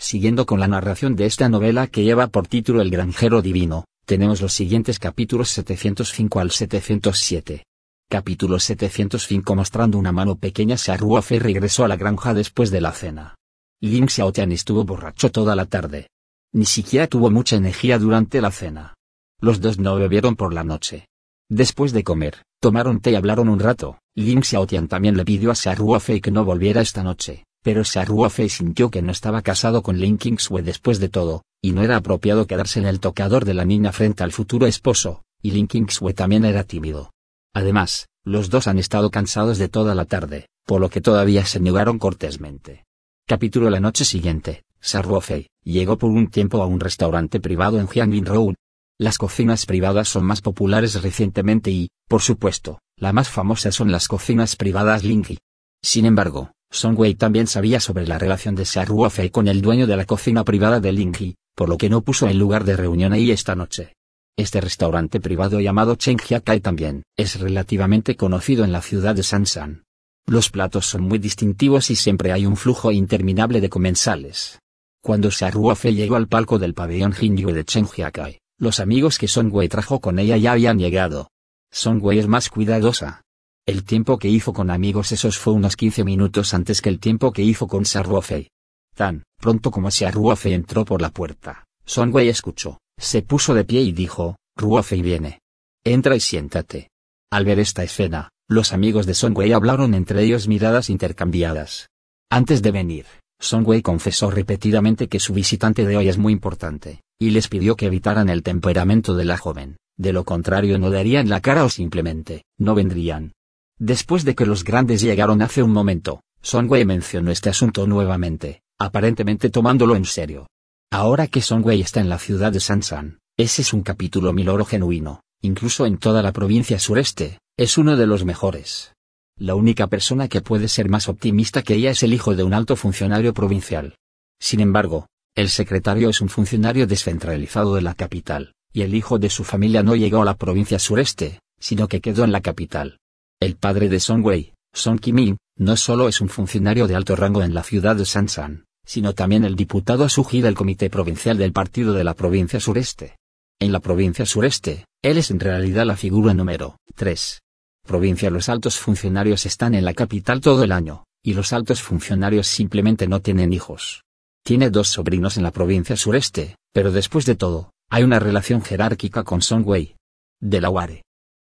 Siguiendo con la narración de esta novela que lleva por título El granjero divino, tenemos los siguientes capítulos 705 al 707. Capítulo 705 mostrando una mano pequeña Ruofe regresó a la granja después de la cena. Ling Xiaotian estuvo borracho toda la tarde. Ni siquiera tuvo mucha energía durante la cena. Los dos no bebieron por la noche. Después de comer, tomaron té y hablaron un rato. Ling Xiaotian también le pidió a Ruofei que no volviera esta noche pero Ruofei sintió que no estaba casado con Lin Kingsue después de todo, y no era apropiado quedarse en el tocador de la niña frente al futuro esposo, y Lin Kingsue también era tímido. Además, los dos han estado cansados de toda la tarde, por lo que todavía se negaron cortésmente. Capítulo La noche siguiente, Ruofei llegó por un tiempo a un restaurante privado en Jiangyin Road. Las cocinas privadas son más populares recientemente y, por supuesto, la más famosa son las cocinas privadas Lingyi. Sin embargo, Song Wei también sabía sobre la relación de Ruofei con el dueño de la cocina privada de Lingyi, por lo que no puso el lugar de reunión ahí esta noche. Este restaurante privado llamado Chengjiakai también es relativamente conocido en la ciudad de Sansan. Los platos son muy distintivos y siempre hay un flujo interminable de comensales. Cuando Ruofei llegó al palco del pabellón Jinyu de Chengjiakai, los amigos que Song Wei trajo con ella ya habían llegado. Song Wei es más cuidadosa, el tiempo que hizo con amigos esos fue unos 15 minutos antes que el tiempo que hizo con Ruofei. Tan pronto como Ruofei entró por la puerta, Wei escuchó, se puso de pie y dijo, Ruofei viene. Entra y siéntate. Al ver esta escena, los amigos de Wei hablaron entre ellos miradas intercambiadas. Antes de venir, Wei confesó repetidamente que su visitante de hoy es muy importante, y les pidió que evitaran el temperamento de la joven, de lo contrario no darían la cara o simplemente, no vendrían. Después de que los grandes llegaron hace un momento, Wei mencionó este asunto nuevamente, aparentemente tomándolo en serio. Ahora que Wei está en la ciudad de Sansan, ese es un capítulo miloro genuino, incluso en toda la provincia sureste, es uno de los mejores. La única persona que puede ser más optimista que ella es el hijo de un alto funcionario provincial. Sin embargo, el secretario es un funcionario descentralizado de la capital, y el hijo de su familia no llegó a la provincia sureste, sino que quedó en la capital. El padre de Song Wei, Song Kim no solo es un funcionario de alto rango en la ciudad de Sansan, sino también el diputado Suji del Comité Provincial del Partido de la Provincia Sureste. En la provincia sureste, él es en realidad la figura número 3. Provincia Los altos funcionarios están en la capital todo el año, y los altos funcionarios simplemente no tienen hijos. Tiene dos sobrinos en la provincia sureste, pero después de todo, hay una relación jerárquica con Song Wei.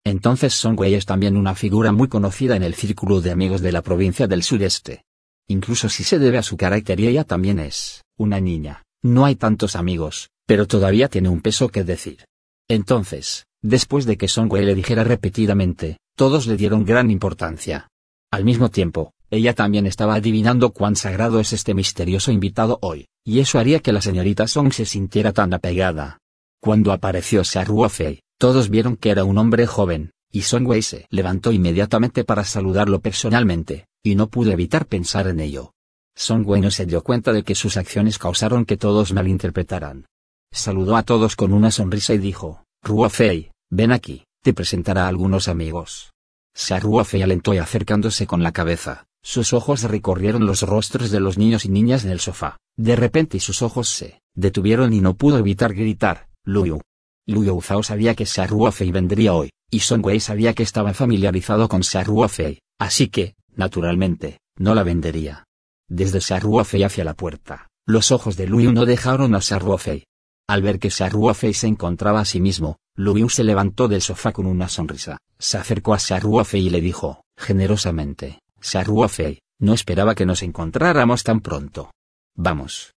Entonces Song Wei es también una figura muy conocida en el círculo de amigos de la provincia del sureste. Incluso si se debe a su carácter y ella también es una niña, no hay tantos amigos, pero todavía tiene un peso que decir. Entonces, después de que Song Wei le dijera repetidamente, todos le dieron gran importancia. Al mismo tiempo, ella también estaba adivinando cuán sagrado es este misterioso invitado hoy, y eso haría que la señorita Song se sintiera tan apegada. Cuando apareció Ruofei, todos vieron que era un hombre joven, y Song Wei se levantó inmediatamente para saludarlo personalmente, y no pudo evitar pensar en ello. Song Wei no se dio cuenta de que sus acciones causaron que todos malinterpretaran. Saludó a todos con una sonrisa y dijo, Ruofei, ven aquí, te presentará a algunos amigos. Ruofei alentó y acercándose con la cabeza, sus ojos recorrieron los rostros de los niños y niñas en el sofá. De repente sus ojos se detuvieron y no pudo evitar gritar, Luyu. Lu Youzhao sabía que Ruofei vendría hoy, y Song Wei sabía que estaba familiarizado con Ruofei, así que, naturalmente, no la vendería. Desde Ruofei hacia la puerta, Los ojos de Liu no dejaron a Ruofei. Al ver que Ruofei se encontraba a sí mismo, Liu se levantó del sofá con una sonrisa, se acercó a Ruofei y le dijo, generosamente, Ruofei, no esperaba que nos encontráramos tan pronto. Vamos.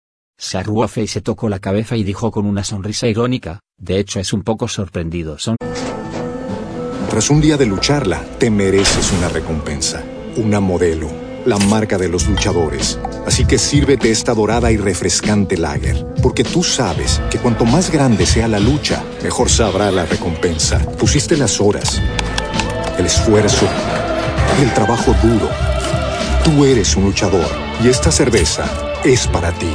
Ruofei se tocó la cabeza y dijo con una sonrisa irónica, de hecho es un poco sorprendido. Son tras un día de lucharla, te mereces una recompensa, una modelo, la marca de los luchadores. Así que sírvete esta dorada y refrescante lager, porque tú sabes que cuanto más grande sea la lucha, mejor sabrá la recompensa. Pusiste las horas, el esfuerzo, el trabajo duro. Tú eres un luchador y esta cerveza es para ti.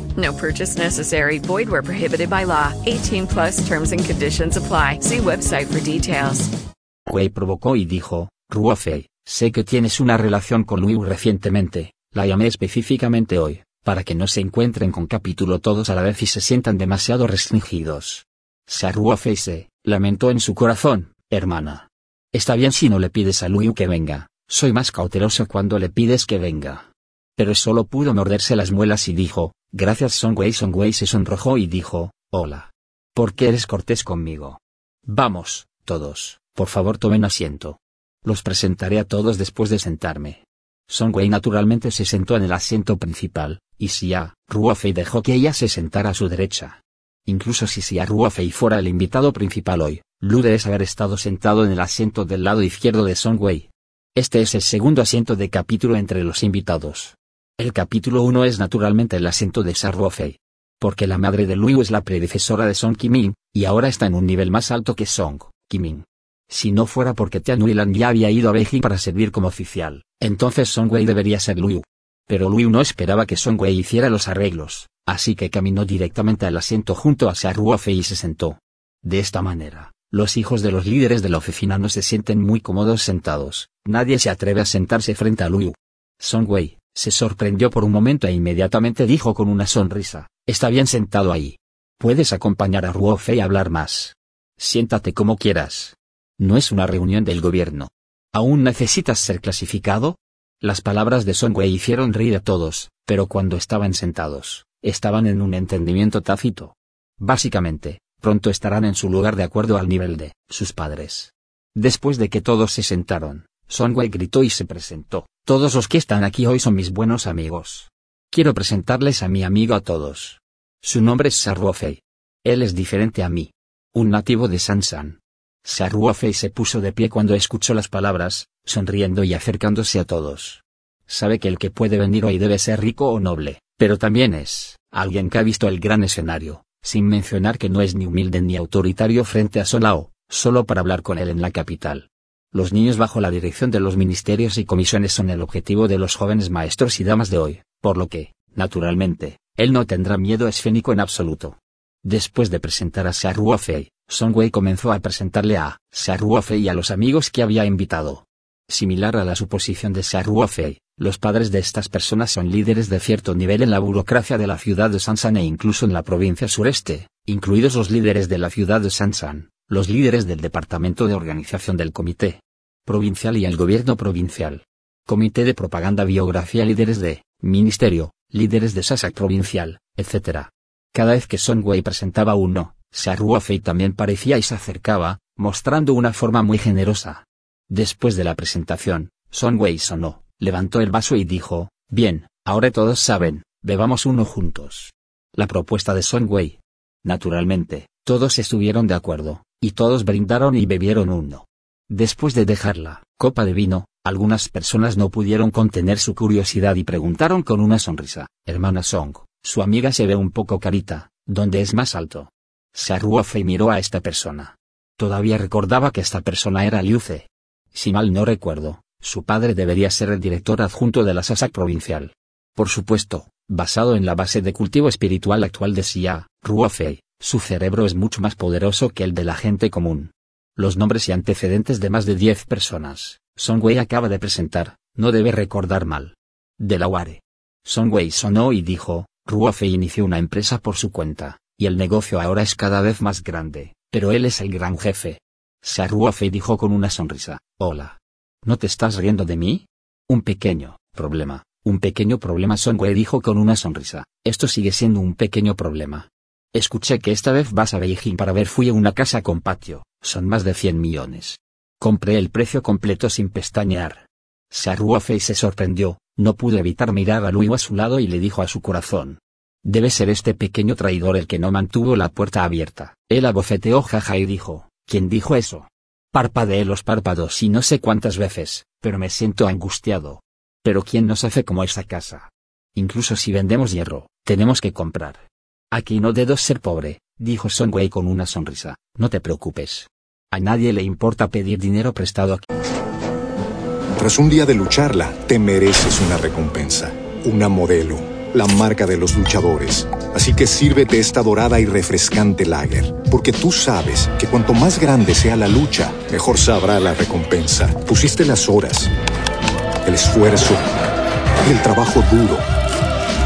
No purchase necessary. Void where prohibited by law. 18 plus terms and conditions apply. See website for details. Wei provocó y dijo, Ruofei, sé que tienes una relación con Liu recientemente, la llamé específicamente hoy, para que no se encuentren con capítulo todos a la vez y se sientan demasiado restringidos. Ruofei se, lamentó en su corazón, hermana. Está bien si no le pides a Liu que venga, soy más cauteloso cuando le pides que venga. Pero solo pudo morderse las muelas y dijo, Gracias Songwei Songwei se sonrojó y dijo, Hola. ¿Por qué eres cortés conmigo? Vamos, todos, por favor tomen asiento. Los presentaré a todos después de sentarme. Songwei naturalmente se sentó en el asiento principal, y Xia, Ruofei dejó que ella se sentara a su derecha. Incluso si Xia Ruofei fuera el invitado principal hoy, Lu debe haber estado sentado en el asiento del lado izquierdo de Songwei. Este es el segundo asiento de capítulo entre los invitados. El capítulo 1 es naturalmente el asiento de Ruofei. Porque la madre de Liu es la predecesora de Song Kimin, y ahora está en un nivel más alto que Song Kimin. Si no fuera porque Tian Huilan ya había ido a Beijing para servir como oficial, entonces Song Wei debería ser Liu. Pero Liu no esperaba que Song Wei hiciera los arreglos, así que caminó directamente al asiento junto a Ruofei y se sentó. De esta manera, los hijos de los líderes de la oficina no se sienten muy cómodos sentados, nadie se atreve a sentarse frente a Liu. Song Wei, se sorprendió por un momento e inmediatamente dijo con una sonrisa, Está bien sentado ahí. Puedes acompañar a Ruofei a hablar más. Siéntate como quieras. No es una reunión del gobierno. ¿Aún necesitas ser clasificado? Las palabras de Wei hicieron reír a todos, pero cuando estaban sentados, estaban en un entendimiento tácito. Básicamente, pronto estarán en su lugar de acuerdo al nivel de sus padres. Después de que todos se sentaron, Wei gritó y se presentó. Todos los que están aquí hoy son mis buenos amigos. Quiero presentarles a mi amigo a todos. Su nombre es Saruofei. Él es diferente a mí. Un nativo de Sansan. Saruofei se puso de pie cuando escuchó las palabras, sonriendo y acercándose a todos. Sabe que el que puede venir hoy debe ser rico o noble, pero también es alguien que ha visto el gran escenario, sin mencionar que no es ni humilde ni autoritario frente a Solao, solo para hablar con él en la capital. Los niños bajo la dirección de los ministerios y comisiones son el objetivo de los jóvenes maestros y damas de hoy, por lo que, naturalmente, él no tendrá miedo escénico en absoluto. Después de presentar a Song Songwei comenzó a presentarle a Ruofei y a los amigos que había invitado. Similar a la suposición de Ruofei, los padres de estas personas son líderes de cierto nivel en la burocracia de la ciudad de Sansan e incluso en la provincia sureste, incluidos los líderes de la ciudad de Sansan los líderes del Departamento de Organización del Comité Provincial y el Gobierno Provincial. Comité de Propaganda Biografía Líderes de Ministerio, líderes de Sasak Provincial, etc. Cada vez que Wei presentaba uno, Saruofei también parecía y se acercaba, mostrando una forma muy generosa. Después de la presentación, Wei sonó, levantó el vaso y dijo, Bien, ahora todos saben, bebamos uno juntos. La propuesta de Wei. Naturalmente, todos estuvieron de acuerdo, y todos brindaron y bebieron uno. Después de dejar la copa de vino, algunas personas no pudieron contener su curiosidad y preguntaron con una sonrisa, hermana Song, su amiga se ve un poco carita, ¿dónde es más alto? Saruofe miró a esta persona. Todavía recordaba que esta persona era Liuce. Si mal no recuerdo, su padre debería ser el director adjunto de la SASAC provincial. Por supuesto, basado en la base de cultivo espiritual actual de Xia, Ruofei, su cerebro es mucho más poderoso que el de la gente común. Los nombres y antecedentes de más de 10 personas, Song Wei acaba de presentar, no debe recordar mal. Delaware. Song Wei sonó y dijo, Ruofei inició una empresa por su cuenta, y el negocio ahora es cada vez más grande, pero él es el gran jefe. Xia Ruofei dijo con una sonrisa, hola. ¿No te estás riendo de mí? Un pequeño problema, un pequeño problema Song Wei dijo con una sonrisa, esto sigue siendo un pequeño problema. Escuché que esta vez vas a Beijing para ver fui a una casa con patio, son más de 100 millones. Compré el precio completo sin pestañear. Ruofei se sorprendió, no pudo evitar mirar a Luyu a su lado y le dijo a su corazón. Debe ser este pequeño traidor el que no mantuvo la puerta abierta. Él abofeteó jaja y dijo, ¿quién dijo eso? Parpadeé los párpados y no sé cuántas veces, pero me siento angustiado. Pero ¿quién nos hace como esa casa? Incluso si vendemos hierro, tenemos que comprar. Aquí no debo ser pobre, dijo Song Wei con una sonrisa, no te preocupes. A nadie le importa pedir dinero prestado aquí. Tras un día de lucharla, te mereces una recompensa, una modelo, la marca de los luchadores. Así que sírvete esta dorada y refrescante lager, porque tú sabes que cuanto más grande sea la lucha, mejor sabrá la recompensa. Pusiste las horas, el esfuerzo, el trabajo duro.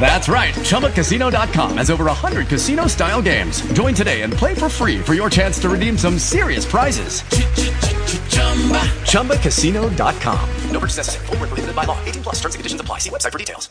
That's right. ChumbaCasino.com has over 100 casino style games. Join today and play for free for your chance to redeem some serious prizes. ChumbaCasino.com. No purchase necessary. Full prohibited by law. 18 plus terms and conditions apply. See website for details.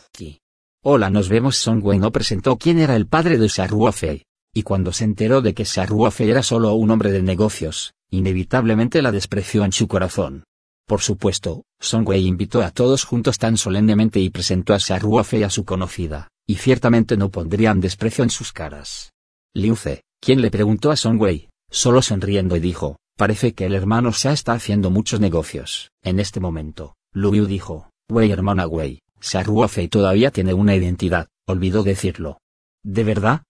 Hola, nos vemos. Wei no presentó quién era el padre de Fei. Y cuando se enteró de que Fei era solo un hombre de negocios, inevitablemente la despreció en su corazón. Por supuesto, Song Wei invitó a todos juntos tan solemnemente y presentó a Xia Ruofei a su conocida, y ciertamente no pondrían desprecio en sus caras. Liu Ze, quien le preguntó a Wei, solo sonriendo y dijo, parece que el hermano Xia está haciendo muchos negocios. En este momento, Lu Yu dijo, Wei hermana Wei, Xia Ruofei todavía tiene una identidad, olvidó decirlo. ¿De verdad?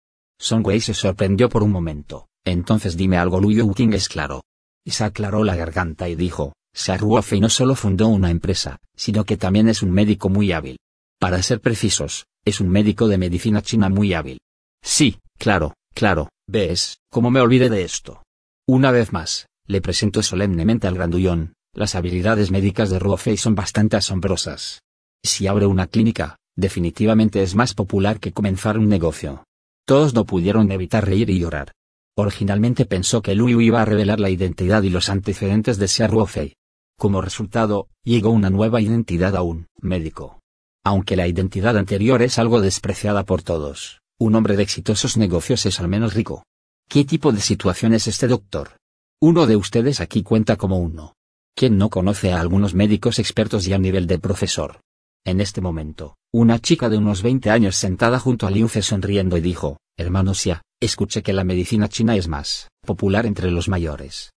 Wei se sorprendió por un momento, entonces dime algo Lu Yu King es claro. Y se aclaró la garganta y dijo, Ruofei no solo fundó una empresa, sino que también es un médico muy hábil. Para ser precisos, es un médico de medicina china muy hábil. Sí, claro, claro, ves, cómo me olvidé de esto. Una vez más, le presento solemnemente al grandullón, las habilidades médicas de Ruofei son bastante asombrosas. Si abre una clínica, definitivamente es más popular que comenzar un negocio. Todos no pudieron evitar reír y llorar. Originalmente pensó que Lu iba a revelar la identidad y los antecedentes de Xia Ruofei. Como resultado, llegó una nueva identidad a un médico. Aunque la identidad anterior es algo despreciada por todos, un hombre de exitosos negocios es al menos rico. ¿Qué tipo de situación es este doctor? Uno de ustedes aquí cuenta como uno. ¿Quién no conoce a algunos médicos expertos y a nivel de profesor? En este momento, una chica de unos 20 años sentada junto a Liu Fe sonriendo y dijo, hermano Xia, escuché que la medicina china es más popular entre los mayores.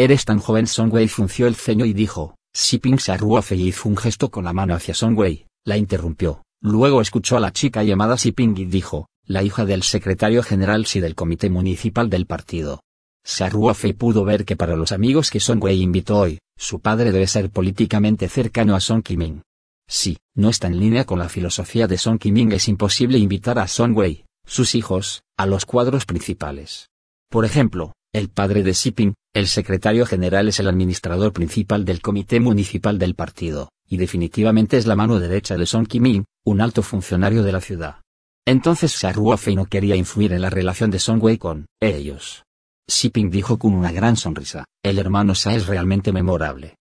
Eres tan joven Songwei frunció el ceño y dijo, Ping se Ruofei hizo un gesto con la mano hacia Songwei, la interrumpió. Luego escuchó a la chica llamada Ping y dijo, la hija del secretario general Si del comité municipal del partido. Ruofei pudo ver que para los amigos que Songwei invitó hoy, su padre debe ser políticamente cercano a Song Kiming. Si, no está en línea con la filosofía de Song Kiming es imposible invitar a Songwei, sus hijos, a los cuadros principales. Por ejemplo, el padre de Ping, el secretario general es el administrador principal del comité municipal del partido, y definitivamente es la mano derecha de Song Kiming, un alto funcionario de la ciudad. Entonces Ruofei no quería influir en la relación de Song Wei con ellos. Ping dijo con una gran sonrisa, el hermano Sa es realmente memorable.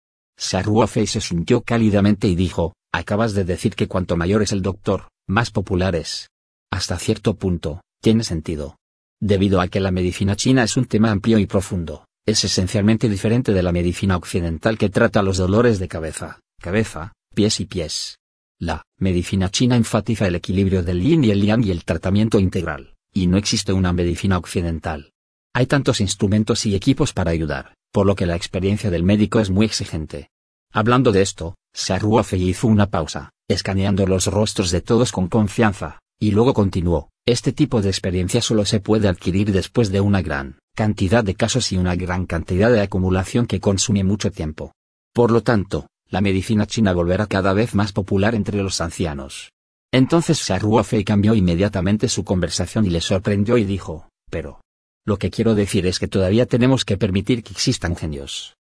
Ruofei se sintió cálidamente y dijo, acabas de decir que cuanto mayor es el doctor, más popular es. Hasta cierto punto, tiene sentido. Debido a que la medicina china es un tema amplio y profundo, es esencialmente diferente de la medicina occidental que trata los dolores de cabeza, cabeza, pies y pies. La medicina china enfatiza el equilibrio del yin y el yang y el tratamiento integral, y no existe una medicina occidental. Hay tantos instrumentos y equipos para ayudar, por lo que la experiencia del médico es muy exigente. Hablando de esto, Saruofe hizo una pausa, escaneando los rostros de todos con confianza, y luego continuó, este tipo de experiencia solo se puede adquirir después de una gran cantidad de casos y una gran cantidad de acumulación que consume mucho tiempo. Por lo tanto, la medicina china volverá cada vez más popular entre los ancianos. Entonces Fei cambió inmediatamente su conversación y le sorprendió y dijo, pero... Lo que quiero decir es que todavía tenemos que permitir que existan genios.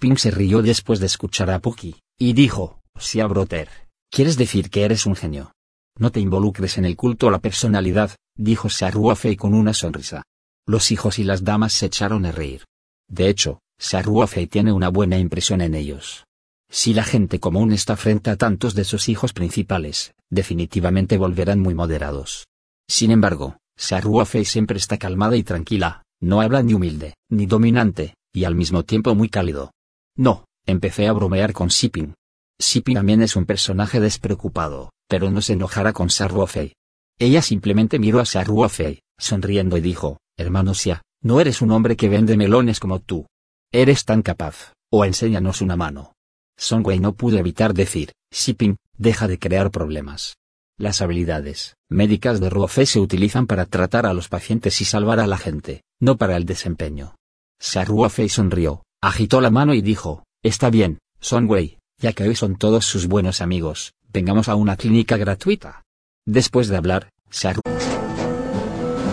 Ping se rió después de escuchar a Puki, y dijo, Broter, ¿quieres decir que eres un genio? No te involucres en el culto a la personalidad, dijo Fei con una sonrisa. Los hijos y las damas se echaron a reír. De hecho, Fei tiene una buena impresión en ellos. Si la gente común está frente a tantos de sus hijos principales, definitivamente volverán muy moderados. Sin embargo, Fei siempre está calmada y tranquila, no habla ni humilde, ni dominante, y al mismo tiempo muy cálido. No, empecé a bromear con Siping. Siping también es un personaje despreocupado, pero no se enojará con Fei. Ella simplemente miró a Fei, sonriendo y dijo, hermano Xia, no eres un hombre que vende melones como tú. Eres tan capaz, o enséñanos una mano. Song Wei no pudo evitar decir, Xiping, deja de crear problemas. Las habilidades médicas de Ruofei se utilizan para tratar a los pacientes y salvar a la gente, no para el desempeño. Ruofei sonrió, agitó la mano y dijo, está bien, Song Wei, ya que hoy son todos sus buenos amigos, vengamos a una clínica gratuita. Después de hablar, Saru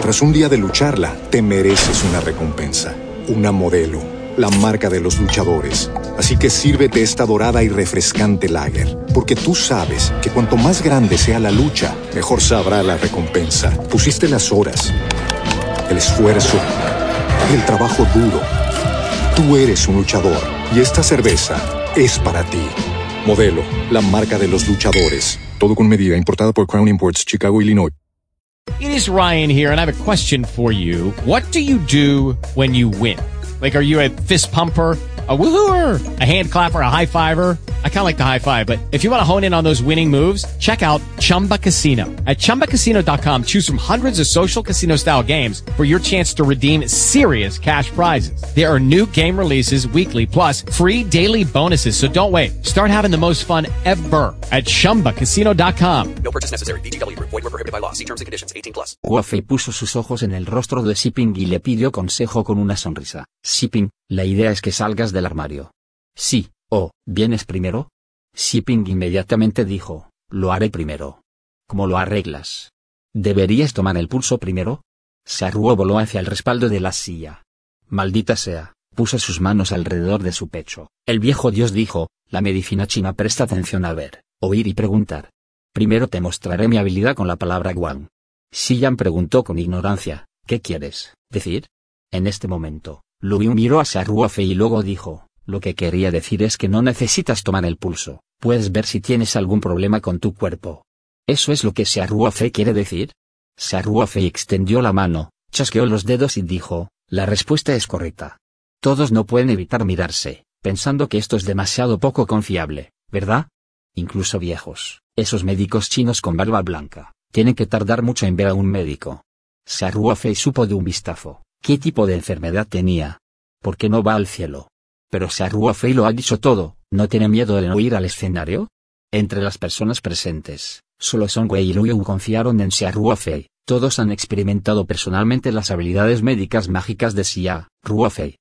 tras un día de lucharla, te mereces una recompensa, una modelo, la marca de los luchadores. Así que sírvete esta dorada y refrescante lager, porque tú sabes que cuanto más grande sea la lucha, mejor sabrá la recompensa. Pusiste las horas, el esfuerzo, el trabajo duro. Tú eres un luchador y esta cerveza es para ti. Modelo, la marca de los luchadores. Todo con medida, importada por Crown Imports, Chicago, Illinois. It is Ryan here, and I have a question for you. What do you do when you win? Like, are you a fist pumper? a woohooer, a hand clapper, a high fiver. I kind of like the high five, but if you want to hone in on those winning moves, check out Chumba Casino. At ChumbaCasino.com, choose from hundreds of social casino style games for your chance to redeem serious cash prizes. There are new game releases weekly, plus free daily bonuses. So don't wait. Start having the most fun ever at ChumbaCasino.com. No purchase necessary. BGW. Void were prohibited by law. See terms and conditions. 18 plus. Huafei puso sus ojos en el rostro de Siping y le pidió consejo con una sonrisa. Siping, la idea es que salgas del armario. Sí, oh, ¿vienes primero? Shipping inmediatamente dijo, lo haré primero. ¿Cómo lo arreglas? ¿Deberías tomar el pulso primero? Saruo voló hacia el respaldo de la silla. Maldita sea, puso sus manos alrededor de su pecho. El viejo dios dijo, la medicina china presta atención a ver, oír y preguntar. Primero te mostraré mi habilidad con la palabra guan. Xiyan preguntó con ignorancia, ¿qué quieres decir? En este momento, Lubiu miró a Saruofe y luego dijo, lo que quería decir es que no necesitas tomar el pulso, puedes ver si tienes algún problema con tu cuerpo. ¿Eso es lo que Saruofe quiere decir? Saruofe extendió la mano, chasqueó los dedos y dijo, la respuesta es correcta. Todos no pueden evitar mirarse, pensando que esto es demasiado poco confiable, ¿verdad? Incluso viejos, esos médicos chinos con barba blanca, tienen que tardar mucho en ver a un médico. Saruofe supo de un vistazo, ¿Qué tipo de enfermedad tenía? ¿Por qué no va al cielo? Pero Fei lo ha dicho todo, ¿no tiene miedo de no ir al escenario? Entre las personas presentes, solo Song Wei y Liu confiaron en Fei. todos han experimentado personalmente las habilidades médicas mágicas de Xia, Ruofei.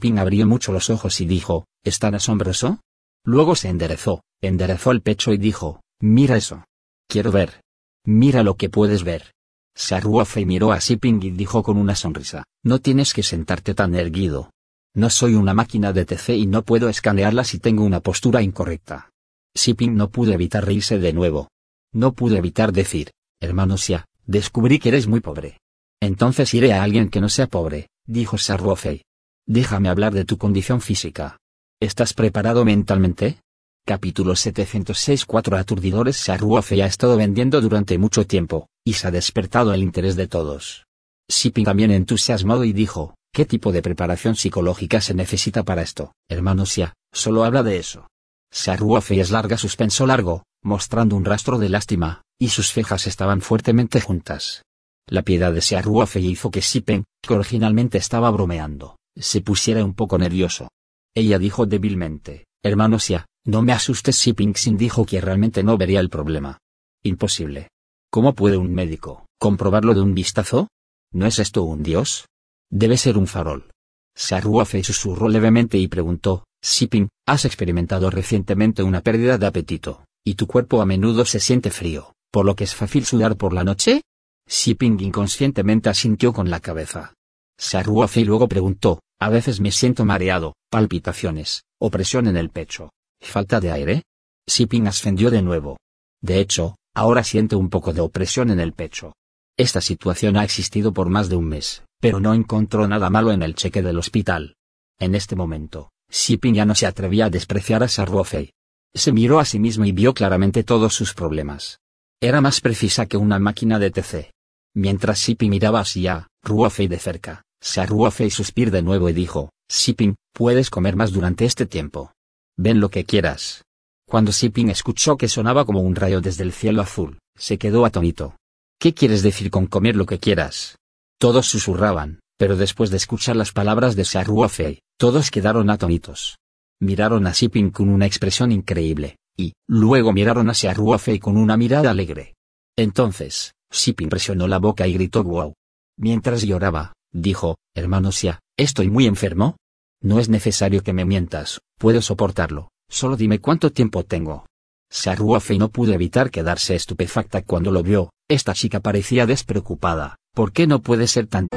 Ping abrió mucho los ojos y dijo, ¿es tan asombroso? Luego se enderezó, enderezó el pecho y dijo, mira eso. Quiero ver. Mira lo que puedes ver. Saruofe miró a Siping y dijo con una sonrisa, no tienes que sentarte tan erguido. No soy una máquina de TC y no puedo escanearla si tengo una postura incorrecta. Siping no pudo evitar reírse de nuevo. No pudo evitar decir, hermano Xia, descubrí que eres muy pobre. Entonces iré a alguien que no sea pobre, dijo Saruofei. Déjame hablar de tu condición física. ¿Estás preparado mentalmente? Capítulo 706 Cuatro aturdidores Saruofe ha estado vendiendo durante mucho tiempo, y se ha despertado el interés de todos. Shipping también entusiasmado y dijo, ¿qué tipo de preparación psicológica se necesita para esto? Hermano Xia, solo habla de eso. Saruofe es larga suspenso largo, mostrando un rastro de lástima, y sus cejas estaban fuertemente juntas. La piedad de Searruofe hizo que Sipen, que originalmente estaba bromeando, se pusiera un poco nervioso. Ella dijo débilmente, hermano Sia, no me asustes Sin dijo que realmente no vería el problema. Imposible. ¿Cómo puede un médico comprobarlo de un vistazo? ¿No es esto un dios? Debe ser un farol. Searruofe susurró levemente y preguntó, Siping, has experimentado recientemente una pérdida de apetito, y tu cuerpo a menudo se siente frío, por lo que es fácil sudar por la noche? Siping inconscientemente asintió con la cabeza. Saruofe luego preguntó, a veces me siento mareado, palpitaciones, opresión en el pecho. ¿Falta de aire? Siping ascendió de nuevo. De hecho, ahora siento un poco de opresión en el pecho. Esta situación ha existido por más de un mes, pero no encontró nada malo en el cheque del hospital. En este momento, Siping ya no se atrevía a despreciar a Saruofe. Se miró a sí mismo y vio claramente todos sus problemas. Era más precisa que una máquina de TC. Mientras Siping miraba hacia Ruofei de cerca, se Ruofei suspiró de nuevo y dijo, Siping, puedes comer más durante este tiempo. Ven lo que quieras. Cuando Siping escuchó que sonaba como un rayo desde el cielo azul, se quedó atónito. ¿Qué quieres decir con comer lo que quieras? Todos susurraban, pero después de escuchar las palabras de Ruofei, todos quedaron atónitos. Miraron a Siping con una expresión increíble, y, luego miraron hacia Ruofei con una mirada alegre. Entonces, Sipin presionó la boca y gritó wow. Mientras lloraba, dijo, hermano Sia, ¿estoy muy enfermo? No es necesario que me mientas, puedo soportarlo, solo dime cuánto tiempo tengo. Saruofe no pudo evitar quedarse estupefacta cuando lo vio, esta chica parecía despreocupada, ¿por qué no puede ser tan...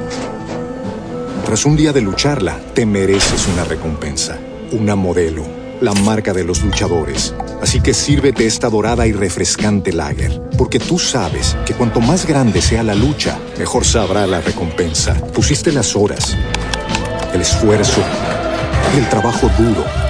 Tras un día de lucharla, te mereces una recompensa, una modelo, la marca de los luchadores. Así que sírvete esta dorada y refrescante lager, porque tú sabes que cuanto más grande sea la lucha, mejor sabrá la recompensa. Pusiste las horas, el esfuerzo, el trabajo duro.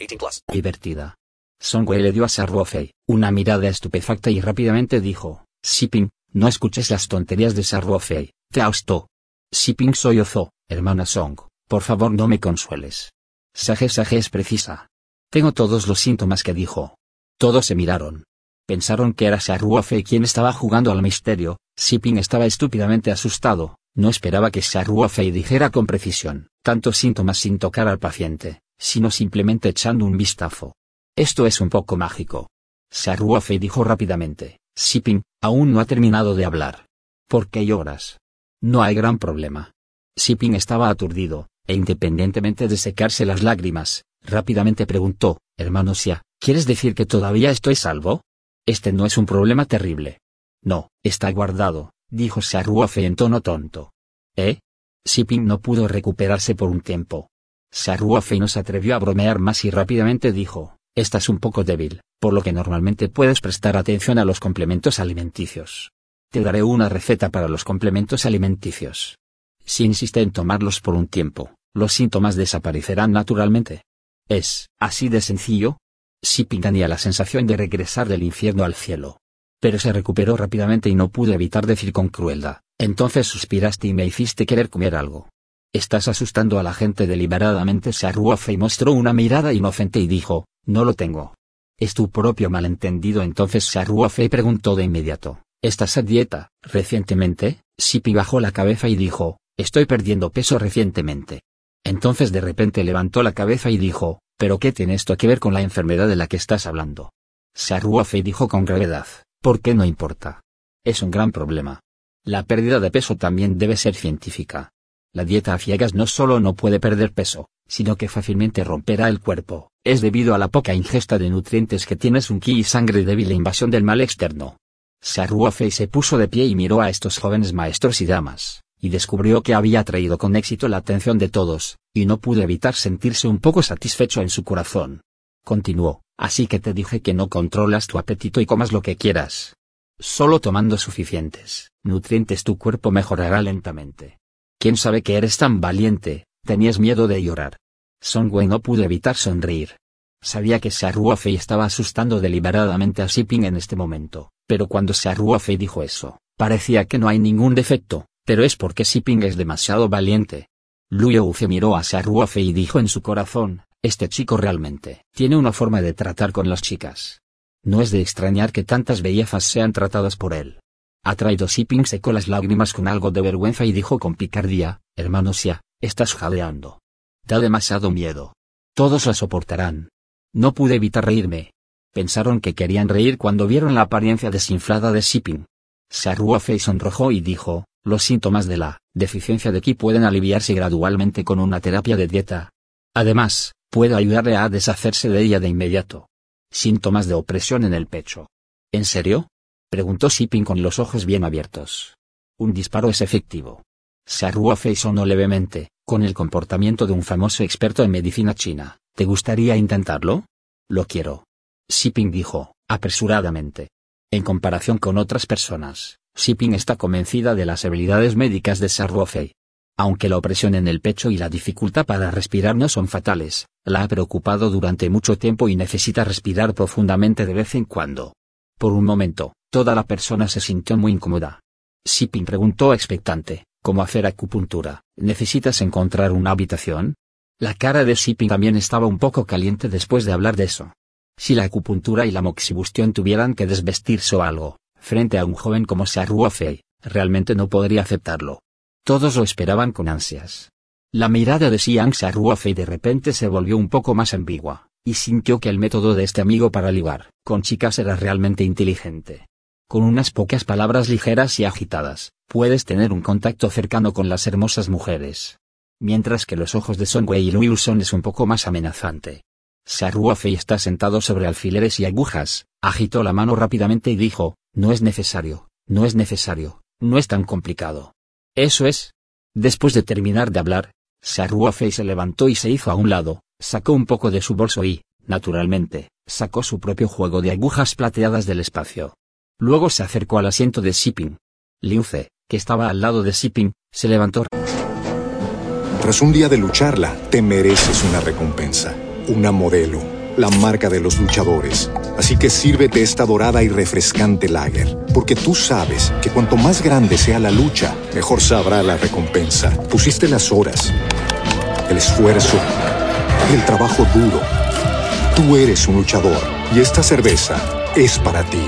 18 plus. Divertida. Songwei le dio a Sarruofei una mirada estupefacta y rápidamente dijo: Siping, no escuches las tonterías de Sarruofei, te austó. Siping sollozó, hermana Song, por favor no me consueles. Sage Sage es precisa. Tengo todos los síntomas que dijo. Todos se miraron. Pensaron que era Sharuofe quien estaba jugando al misterio, Siping estaba estúpidamente asustado, no esperaba que Sharuofe dijera con precisión, tantos síntomas sin tocar al paciente, sino simplemente echando un vistazo. Esto es un poco mágico. Sharuofe dijo rápidamente, Siping, aún no ha terminado de hablar. ¿Por qué lloras? No hay gran problema. Siping estaba aturdido, e independientemente de secarse las lágrimas, rápidamente preguntó, hermano Sia, ¿quieres decir que todavía estoy salvo? Este no es un problema terrible. No, está guardado, dijo Saruofe en tono tonto. ¿Eh? Siping no pudo recuperarse por un tiempo. Saruofe no se atrevió a bromear más y rápidamente dijo, estás un poco débil, por lo que normalmente puedes prestar atención a los complementos alimenticios. Te daré una receta para los complementos alimenticios. Si insiste en tomarlos por un tiempo, los síntomas desaparecerán naturalmente. Es, así de sencillo. Siping tenía la sensación de regresar del infierno al cielo. Pero se recuperó rápidamente y no pudo evitar decir con crueldad, entonces suspiraste y me hiciste querer comer algo. Estás asustando a la gente deliberadamente. Se y mostró una mirada inocente y dijo, no lo tengo. Es tu propio malentendido. Entonces se preguntó de inmediato, ¿Estás a dieta, recientemente? Sipi bajó la cabeza y dijo, estoy perdiendo peso recientemente. Entonces de repente levantó la cabeza y dijo, ¿pero qué tiene esto que ver con la enfermedad de la que estás hablando? Saruofe dijo con gravedad, ¿por qué no importa? Es un gran problema. La pérdida de peso también debe ser científica. La dieta a ciegas no solo no puede perder peso, sino que fácilmente romperá el cuerpo, es debido a la poca ingesta de nutrientes que tienes un ki y sangre débil e invasión del mal externo. Saruofe se puso de pie y miró a estos jóvenes maestros y damas. y descubrió que había atraído con éxito la atención de todos, y no pudo evitar sentirse un poco satisfecho en su corazón. Continuó, así que te dije que no controlas tu apetito y comas lo que quieras. Solo tomando suficientes nutrientes tu cuerpo mejorará lentamente. ¿Quién sabe que eres tan valiente? Tenías miedo de llorar. Songwei no pudo evitar sonreír. Sabía que Ruofei estaba asustando deliberadamente a Siping en este momento, pero cuando Ruofei dijo eso, parecía que no hay ningún defecto, pero es porque Siping es demasiado valiente. Lu Youfe miró a Ruofei y dijo en su corazón, este chico realmente tiene una forma de tratar con las chicas. No es de extrañar que tantas bellezas sean tratadas por él. Atraído Siping secó las lágrimas con algo de vergüenza y dijo con picardía, hermano Sia, estás jadeando. Da demasiado miedo. Todos la soportarán. No pude evitar reírme. Pensaron que querían reír cuando vieron la apariencia desinflada de Siping. Saruofe sonrojó y dijo, los síntomas de la deficiencia de Ki pueden aliviarse gradualmente con una terapia de dieta. Además, puedo ayudarle a deshacerse de ella de inmediato. Síntomas de opresión en el pecho. ¿En serio? Preguntó Siping con los ojos bien abiertos. Un disparo es efectivo. Saruofe sonó levemente, con el comportamiento de un famoso experto en medicina china. ¿Te gustaría intentarlo? Lo quiero. Siping dijo, apresuradamente. En comparación con otras personas, Siping está convencida de las habilidades médicas de Sarwofei. Aunque la opresión en el pecho y la dificultad para respirar no son fatales, la ha preocupado durante mucho tiempo y necesita respirar profundamente de vez en cuando. Por un momento, toda la persona se sintió muy incómoda. Siping preguntó expectante, ¿cómo hacer acupuntura? ¿Necesitas encontrar una habitación? La cara de Siping también estaba un poco caliente después de hablar de eso. Si la acupuntura y la moxibustión tuvieran que desvestirse o algo, frente a un joven como Ruofei, realmente no podría aceptarlo. Todos lo esperaban con ansias. La mirada de Xiang Ruofei de repente se volvió un poco más ambigua, y sintió que el método de este amigo para ligar con chicas era realmente inteligente. Con unas pocas palabras ligeras y agitadas, puedes tener un contacto cercano con las hermosas mujeres mientras que los ojos de Wei y Wilson es un poco más amenazante. Saruofei está sentado sobre alfileres y agujas, agitó la mano rápidamente y dijo, no es necesario, no es necesario, no es tan complicado. Eso es. Después de terminar de hablar, Saruofei se levantó y se hizo a un lado, sacó un poco de su bolso y, naturalmente, sacó su propio juego de agujas plateadas del espacio. Luego se acercó al asiento de Siping. Liuce, que estaba al lado de Siping, se levantó. Tras un día de lucharla, te mereces una recompensa, una modelo, la marca de los luchadores. Así que sírvete esta dorada y refrescante lager, porque tú sabes que cuanto más grande sea la lucha, mejor sabrá la recompensa. Pusiste las horas, el esfuerzo, el trabajo duro. Tú eres un luchador y esta cerveza es para ti.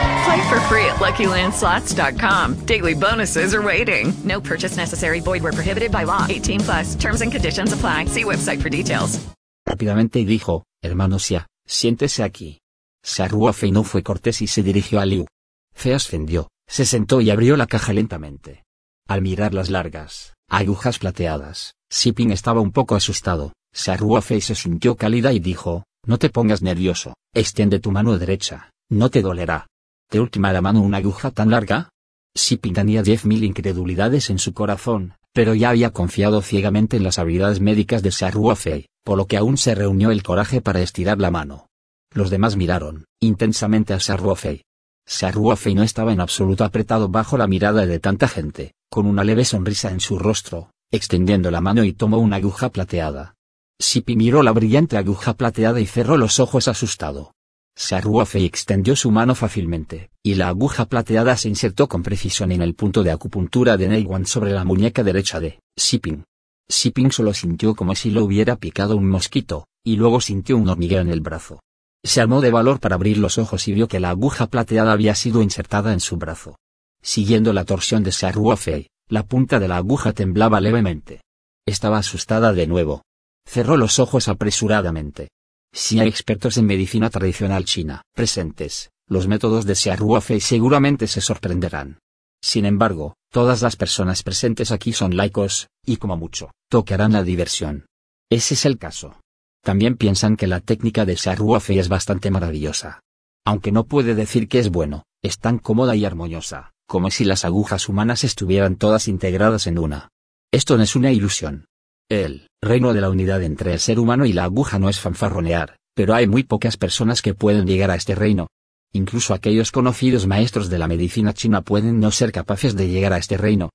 Play for free at LuckyLandSlots.com. Daily bonuses are waiting. No purchase necessary. Void where prohibited by law. 18 plus. Terms and conditions apply. See website for details. Rápidamente dijo, hermano Xia, siéntese aquí. Saruofei no fue cortés y se dirigió a Liu. Fe ascendió, se sentó y abrió la caja lentamente. Al mirar las largas, agujas plateadas, Siping estaba un poco asustado. Saruofei se sintió cálida y dijo, no te pongas nervioso, extiende tu mano derecha, no te dolerá. ¿Te última la mano una aguja tan larga? Siping tenía diez mil incredulidades en su corazón, pero ya había confiado ciegamente en las habilidades médicas de Saruofei, por lo que aún se reunió el coraje para estirar la mano. Los demás miraron, intensamente a Saruofei. Saruofei no estaba en absoluto apretado bajo la mirada de tanta gente, con una leve sonrisa en su rostro, extendiendo la mano y tomó una aguja plateada. Sipi miró la brillante aguja plateada y cerró los ojos asustado. Saruofei extendió su mano fácilmente, y la aguja plateada se insertó con precisión en el punto de acupuntura de Neiwan sobre la muñeca derecha de Siping. Siping solo sintió como si lo hubiera picado un mosquito, y luego sintió un hormigueo en el brazo. Se armó de valor para abrir los ojos y vio que la aguja plateada había sido insertada en su brazo. Siguiendo la torsión de Saruofei, la punta de la aguja temblaba levemente. Estaba asustada de nuevo. Cerró los ojos apresuradamente. Si hay expertos en medicina tradicional china presentes, los métodos de Xia Ruofei seguramente se sorprenderán. Sin embargo, todas las personas presentes aquí son laicos, y como mucho, tocarán la diversión. Ese es el caso. También piensan que la técnica de Xia Ruofei es bastante maravillosa. Aunque no puede decir que es bueno, es tan cómoda y armoniosa, como si las agujas humanas estuvieran todas integradas en una. Esto no es una ilusión. El reino de la unidad entre el ser humano y la aguja no es fanfarronear, pero hay muy pocas personas que pueden llegar a este reino. Incluso aquellos conocidos maestros de la medicina china pueden no ser capaces de llegar a este reino.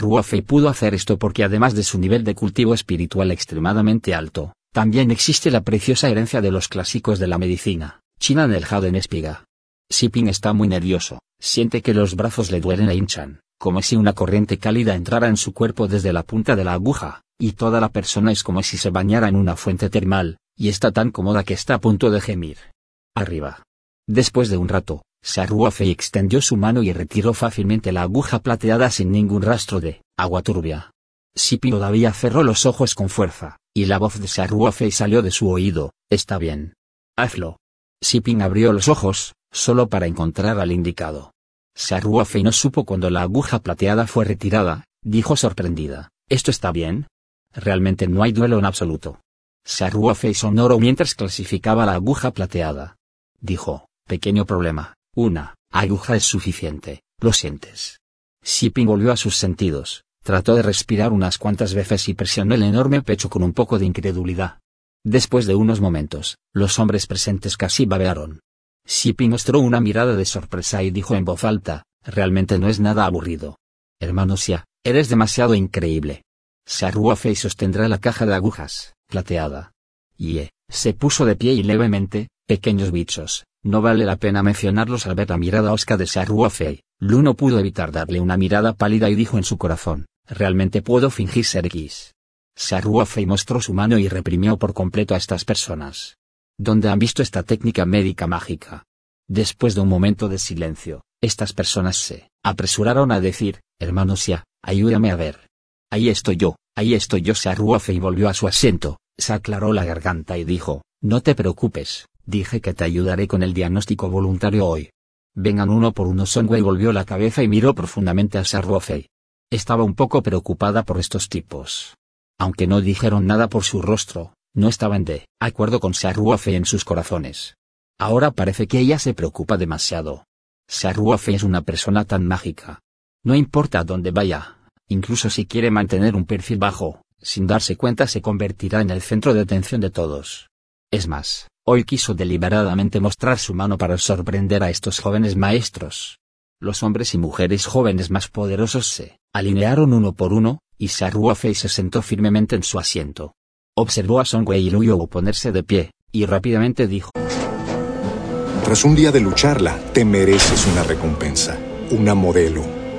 Ruofei pudo hacer esto porque además de su nivel de cultivo espiritual extremadamente alto, también existe la preciosa herencia de los clásicos de la medicina, china en el en espiga. Siping está muy nervioso, siente que los brazos le duelen e hinchan, como si una corriente cálida entrara en su cuerpo desde la punta de la aguja, y toda la persona es como si se bañara en una fuente termal, y está tan cómoda que está a punto de gemir. Arriba. Después de un rato, Saruofe extendió su mano y retiró fácilmente la aguja plateada sin ningún rastro de agua turbia. Sipi todavía cerró los ojos con fuerza, y la voz de Saruofe salió de su oído, está bien. Hazlo. Siping abrió los ojos, solo para encontrar al indicado. Saruofe no supo cuando la aguja plateada fue retirada, dijo sorprendida, ¿esto está bien? Realmente no hay duelo en absoluto. Saruofe sonoro mientras clasificaba la aguja plateada. Dijo, pequeño problema, una aguja es suficiente, ¿lo sientes? Siping volvió a sus sentidos, trató de respirar unas cuantas veces y presionó el enorme pecho con un poco de incredulidad. Después de unos momentos, los hombres presentes casi babearon. Siping mostró una mirada de sorpresa y dijo en voz alta, realmente no es nada aburrido. Hermano Sia, eres demasiado increíble. Saruofei sostendrá la caja de agujas, plateada. Ye, se puso de pie y levemente, pequeños bichos, no vale la pena mencionarlos al ver la mirada osca de Saruofei. Lu no pudo evitar darle una mirada pálida y dijo en su corazón, realmente puedo fingir ser X. Saruofei mostró su mano y reprimió por completo a estas personas. ¿Dónde han visto esta técnica médica mágica? Después de un momento de silencio, estas personas se apresuraron a decir, hermano Sia, ayúdame a ver. Ahí estoy yo, ahí estoy yo. Saruofei volvió a su asiento, se aclaró la garganta y dijo, no te preocupes, dije que te ayudaré con el diagnóstico voluntario hoy. Vengan uno por uno. Songwei volvió la cabeza y miró profundamente a Saruofei. Estaba un poco preocupada por estos tipos. Aunque no dijeron nada por su rostro, no estaban de acuerdo con Saruofei en sus corazones. Ahora parece que ella se preocupa demasiado. Saruofei es una persona tan mágica. No importa dónde vaya, incluso si quiere mantener un perfil bajo, sin darse cuenta se convertirá en el centro de atención de todos. Es más, hoy quiso deliberadamente mostrar su mano para sorprender a estos jóvenes maestros. Los hombres y mujeres jóvenes más poderosos se alinearon uno por uno, y Saruofei se sentó firmemente en su asiento. Observó a Songwei y Luyo ponerse de pie, y rápidamente dijo: Tras un día de lucharla, te mereces una recompensa, una modelo,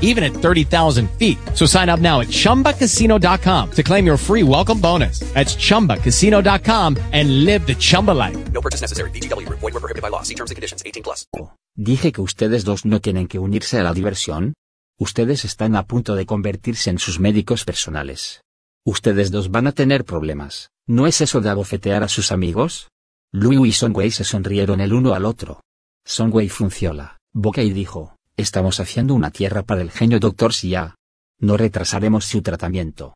even at 30,000 feet. So sign up now at ChumbaCasino.com to claim your free welcome bonus. That's ChumbaCasino.com and live the Chumba life. No purchase necessary. BGW. Void were prohibited by law. See terms and conditions. 18 plus. Dije que ustedes dos no tienen que unirse a la diversión. Ustedes están a punto de convertirse en sus médicos personales. Ustedes dos van a tener problemas, ¿no es eso de abofetear a sus amigos? Liu y Songwei se sonrieron el uno al otro. Songwei frunció la boca y dijo, estamos haciendo una tierra para el genio Dr. Xia. No retrasaremos su tratamiento.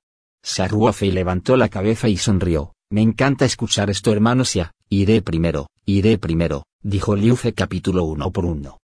Ruofei levantó la cabeza y sonrió, me encanta escuchar esto hermano Xia, iré primero, iré primero, dijo Liu Fe capítulo uno por uno.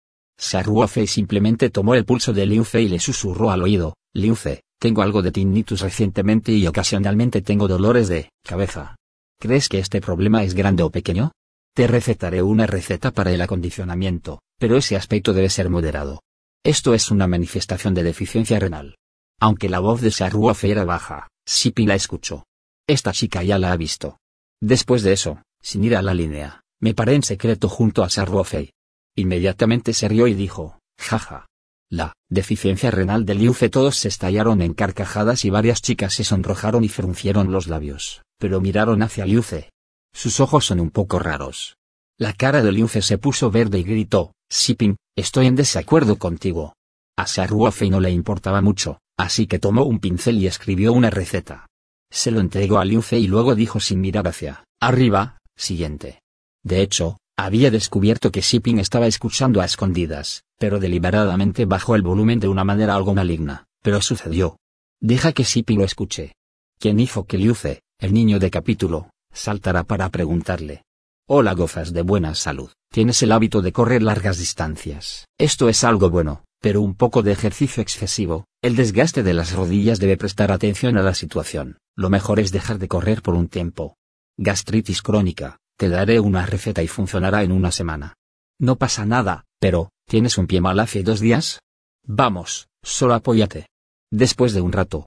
Ruofei simplemente tomó el pulso de Liu Fe y le susurró al oído, Liu Fe, tengo algo de tinnitus recientemente y ocasionalmente tengo dolores de cabeza. ¿Crees que este problema es grande o pequeño? Te recetaré una receta para el acondicionamiento, pero ese aspecto debe ser moderado. Esto es una manifestación de deficiencia renal. Aunque la voz de Saruofe era baja, Sipi la escuchó. Esta chica ya la ha visto. Después de eso, sin ir a la línea, me paré en secreto junto a Saruofe. Inmediatamente se rió y dijo, jaja. La deficiencia renal de Liufe todos se estallaron en carcajadas y varias chicas se sonrojaron y fruncieron los labios, pero miraron hacia Liufe. Sus ojos son un poco raros. La cara de Liufe se puso verde y gritó, Siping, estoy en desacuerdo contigo. A Saruofe no le importaba mucho, así que tomó un pincel y escribió una receta. Se lo entregó a Liufe y luego dijo sin mirar hacia arriba, siguiente. De hecho, había descubierto que Siping estaba escuchando a escondidas, pero deliberadamente bajó el volumen de una manera algo maligna, pero sucedió. Deja que Siping lo escuche. ¿Quién hizo que Liufe, el niño de capítulo, saltará para preguntarle? Hola gozas de buena salud, tienes el hábito de correr largas distancias. Esto es algo bueno, pero un poco de ejercicio excesivo, el desgaste de las rodillas debe prestar atención a la situación, lo mejor es dejar de correr por un tiempo. Gastritis crónica, te daré una receta y funcionará en una semana. No pasa nada, pero, ¿tienes un pie mal hace dos días? Vamos, solo apóyate. Después de un rato,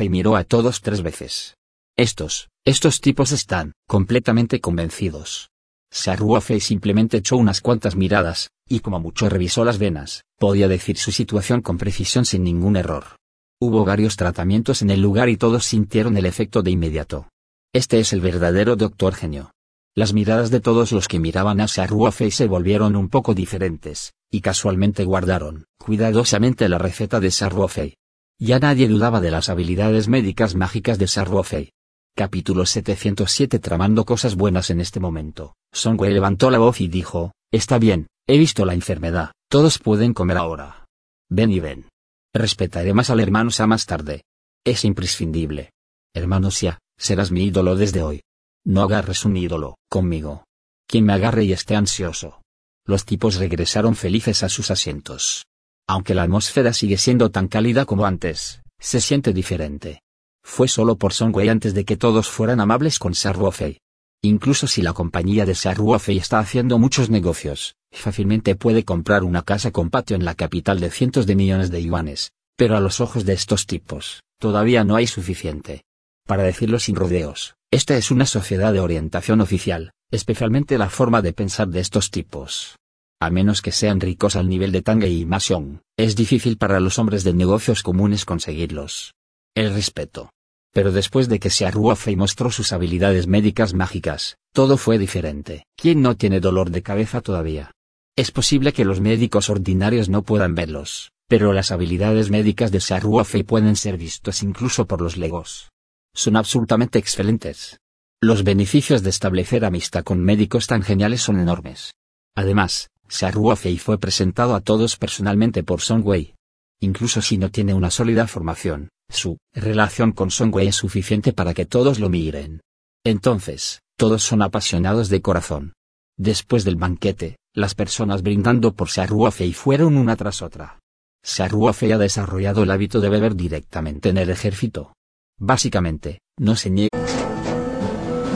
y miró a todos tres veces. Estos, estos tipos están, completamente convencidos. Saruofe simplemente echó unas cuantas miradas, y como mucho revisó las venas, podía decir su situación con precisión sin ningún error. Hubo varios tratamientos en el lugar y todos sintieron el efecto de inmediato. Este es el verdadero doctor genio. Las miradas de todos los que miraban a Saruofe se volvieron un poco diferentes, y casualmente guardaron, cuidadosamente la receta de Saruofe. Ya nadie dudaba de las habilidades médicas mágicas de Saruofe. Capítulo 707 Tramando cosas buenas en este momento. Songwei levantó la voz y dijo, Está bien, he visto la enfermedad, todos pueden comer ahora. Ven y ven. Respetaré más al hermano Sa más tarde. Es imprescindible. Hermano Sia, serás mi ídolo desde hoy. No agarres un ídolo, conmigo. Quien me agarre y esté ansioso. Los tipos regresaron felices a sus asientos. Aunque la atmósfera sigue siendo tan cálida como antes, se siente diferente. Fue solo por Songwei antes de que todos fueran amables con Saruofei. Incluso si la compañía de Saruofei está haciendo muchos negocios, fácilmente puede comprar una casa con patio en la capital de cientos de millones de yuanes, pero a los ojos de estos tipos, todavía no hay suficiente. Para decirlo sin rodeos, esta es una sociedad de orientación oficial, especialmente la forma de pensar de estos tipos. A menos que sean ricos al nivel de Tang y Masion, es difícil para los hombres de negocios comunes conseguirlos. El respeto. Pero después de que Ruofei mostró sus habilidades médicas mágicas, todo fue diferente. ¿Quién no tiene dolor de cabeza todavía? Es posible que los médicos ordinarios no puedan verlos, pero las habilidades médicas de Ruofei pueden ser vistos incluso por los legos son absolutamente excelentes. Los beneficios de establecer amistad con médicos tan geniales son enormes. Además, Fei fue presentado a todos personalmente por Song Wei. Incluso si no tiene una sólida formación, su relación con Song Wei es suficiente para que todos lo miren. Entonces, todos son apasionados de corazón. Después del banquete, las personas brindando por Fei fueron una tras otra. Fei ha desarrollado el hábito de beber directamente en el ejército. Básicamente, no se niega.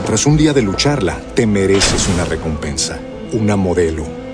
Tras un día de lucharla, te mereces una recompensa, una modelo,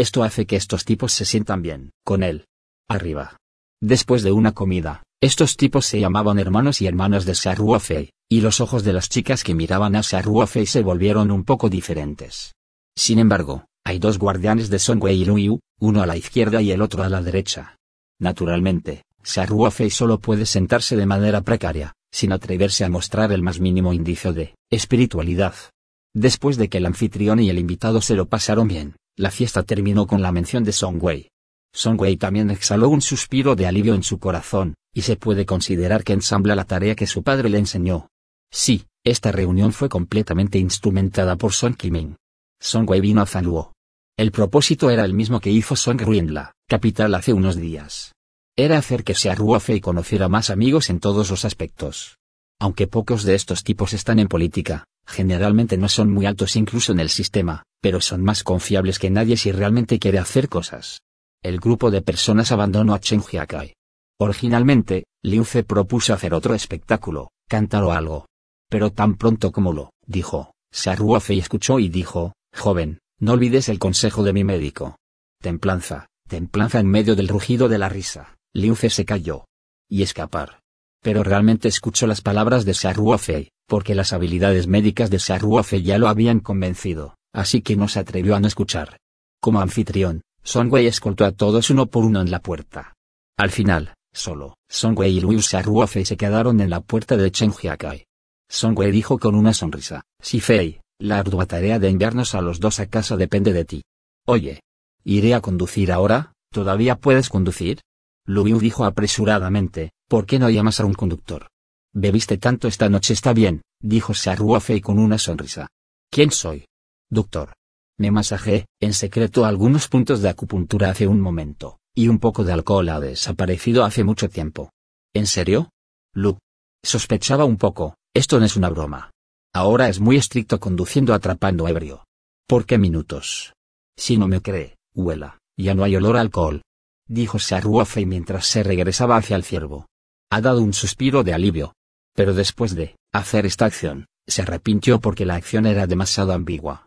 Esto hace que estos tipos se sientan bien, con él. Arriba. Después de una comida, estos tipos se llamaban hermanos y hermanas de Saruofei, y los ojos de las chicas que miraban a Saruofei se volvieron un poco diferentes. Sin embargo, hay dos guardianes de Songwei y Luyu, uno a la izquierda y el otro a la derecha. Naturalmente, Saruofei solo puede sentarse de manera precaria, sin atreverse a mostrar el más mínimo indicio de espiritualidad. Después de que el anfitrión y el invitado se lo pasaron bien, la fiesta terminó con la mención de Songwei. Songwei también exhaló un suspiro de alivio en su corazón, y se puede considerar que ensambla la tarea que su padre le enseñó. Sí, esta reunión fue completamente instrumentada por Song Kiming. Songwei vino a Zanluo. El propósito era el mismo que hizo Song Rui en la capital hace unos días. Era hacer que Xia Ruofei conociera más amigos en todos los aspectos. Aunque pocos de estos tipos están en política, generalmente no son muy altos incluso en el sistema, pero son más confiables que nadie si realmente quiere hacer cosas. El grupo de personas abandonó a Chen Jiakai. Originalmente, Liu Ze propuso hacer otro espectáculo, cantar o algo. Pero tan pronto como lo dijo, Ruofei escuchó y dijo, joven, no olvides el consejo de mi médico. Templanza, templanza en medio del rugido de la risa, Liu Ze se cayó. Y escapar. Pero realmente escuchó las palabras de Ruofei, porque las habilidades médicas de Ruofei ya lo habían convencido, así que no se atrevió a no escuchar. Como anfitrión, Songwei escoltó a todos uno por uno en la puerta. Al final, solo, Songwei y Liu Ruofei se quedaron en la puerta de Chen Jiakai. Songwei dijo con una sonrisa, Si Fei, la ardua tarea de enviarnos a los dos a casa depende de ti. Oye. ¿Iré a conducir ahora? ¿Todavía puedes conducir? Liu dijo apresuradamente, ¿por qué no llamas a un conductor? Bebiste tanto esta noche está bien, dijo Ruofei con una sonrisa. ¿Quién soy? Doctor. Me masajé, en secreto algunos puntos de acupuntura hace un momento, y un poco de alcohol ha desaparecido hace mucho tiempo. ¿En serio? Lu. Sospechaba un poco, esto no es una broma. Ahora es muy estricto conduciendo atrapando ebrio. ¿Por qué minutos? Si no me cree, huela, ya no hay olor a alcohol. Dijo Ruofei mientras se regresaba hacia el ciervo. Ha dado un suspiro de alivio. Pero después de hacer esta acción, se arrepintió porque la acción era demasiado ambigua.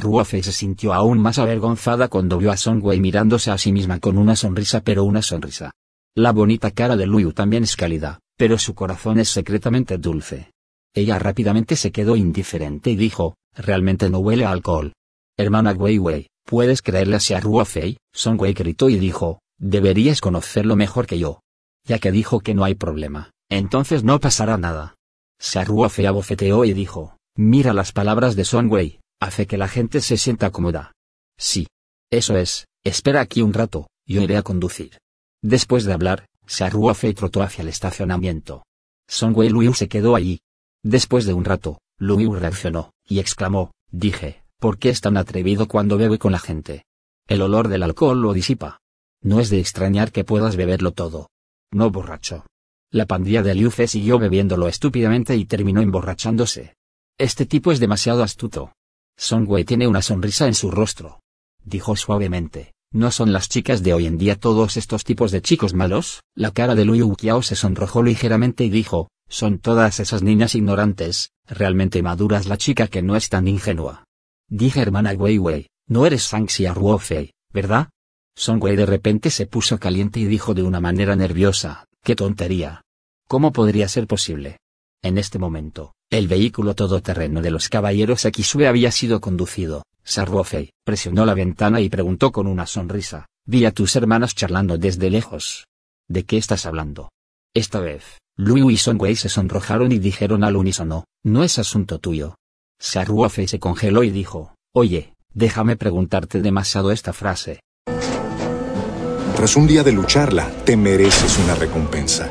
Ruofei se sintió aún más avergonzada cuando vio a Songwei mirándose a sí misma con una sonrisa pero una sonrisa. La bonita cara de Luyu también es cálida, pero su corazón es secretamente dulce. Ella rápidamente se quedó indiferente y dijo, realmente no huele alcohol. Hermana Wei Wei, ¿puedes creerle a Ruofei? Songwei gritó y dijo, deberías conocerlo mejor que yo. Ya que dijo que no hay problema, entonces no pasará nada. Ruofei abofeteó y dijo, mira las palabras de Songwei, hace que la gente se sienta cómoda. Sí. Eso es, espera aquí un rato, yo iré a conducir. Después de hablar, Ruofei trotó hacia el estacionamiento. Songwei Liu se quedó allí. Después de un rato, Liu reaccionó, y exclamó, dije, ¿por qué es tan atrevido cuando bebe con la gente? El olor del alcohol lo disipa. No es de extrañar que puedas beberlo todo. No borracho. La pandilla de Liu Fe siguió bebiéndolo estúpidamente y terminó emborrachándose. Este tipo es demasiado astuto. Songwei tiene una sonrisa en su rostro. Dijo suavemente, ¿no son las chicas de hoy en día todos estos tipos de chicos malos? La cara de Liu Qiao se sonrojó ligeramente y dijo, son todas esas niñas ignorantes, realmente maduras la chica que no es tan ingenua. Dije hermana Wei Wei, no eres Xia Ruofei, ¿verdad? Songwei de repente se puso caliente y dijo de una manera nerviosa, qué tontería. ¿Cómo podría ser posible? En este momento, el vehículo todoterreno de los caballeros Akisue había sido conducido. Sarwofei presionó la ventana y preguntó con una sonrisa, vi a tus hermanas charlando desde lejos. ¿De qué estás hablando? Esta vez, Liu y Songwei se sonrojaron y dijeron al unísono, no es asunto tuyo. Sarwofei se congeló y dijo, oye, déjame preguntarte demasiado esta frase. Tras un día de lucharla, te mereces una recompensa,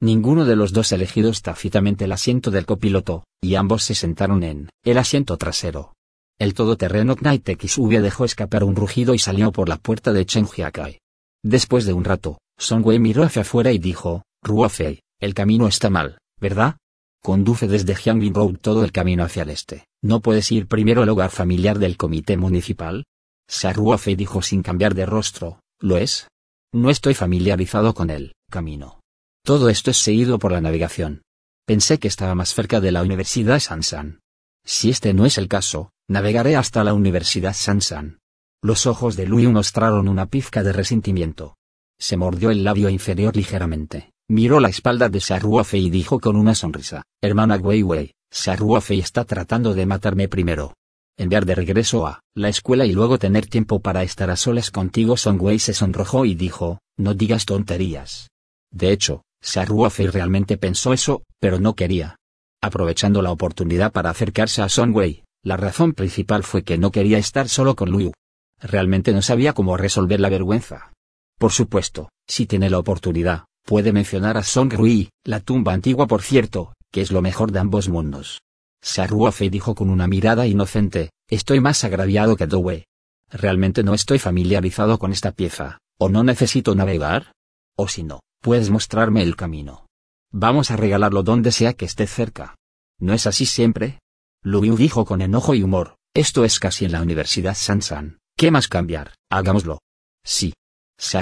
Ninguno de los dos elegidos tácitamente el asiento del copiloto, y ambos se sentaron en el asiento trasero. El todoterreno Knight XV dejó escapar un rugido y salió por la puerta de Chen Jiakai. Después de un rato, Song Wei miró hacia afuera y dijo, Ruofei, el camino está mal, ¿verdad? Conduce desde Jiangbin Road todo el camino hacia el este. ¿No puedes ir primero al hogar familiar del comité municipal? Xia Ruofei dijo sin cambiar de rostro, ¿lo es? No estoy familiarizado con el camino. Todo esto es seguido por la navegación. Pensé que estaba más cerca de la Universidad Sansan. Si este no es el caso, navegaré hasta la Universidad Sansan. Los ojos de Lui mostraron una pizca de resentimiento. Se mordió el labio inferior ligeramente, miró la espalda de Ruofei y dijo con una sonrisa, Hermana Wei Wei, Ruofei está tratando de matarme primero. Enviar de regreso a la escuela y luego tener tiempo para estar a solas contigo Song Wei se sonrojó y dijo, no digas tonterías. De hecho, Ruofei realmente pensó eso, pero no quería. Aprovechando la oportunidad para acercarse a Wei, la razón principal fue que no quería estar solo con Liu. Realmente no sabía cómo resolver la vergüenza. Por supuesto, si tiene la oportunidad, puede mencionar a Song Rui, la tumba antigua por cierto, que es lo mejor de ambos mundos. Ruofei dijo con una mirada inocente, estoy más agraviado que Dou Realmente no estoy familiarizado con esta pieza, o no necesito navegar. O si no, puedes mostrarme el camino. Vamos a regalarlo donde sea que esté cerca. ¿No es así siempre? Liu dijo con enojo y humor, esto es casi en la Universidad Sansan, ¿qué más cambiar? Hagámoslo. Sí.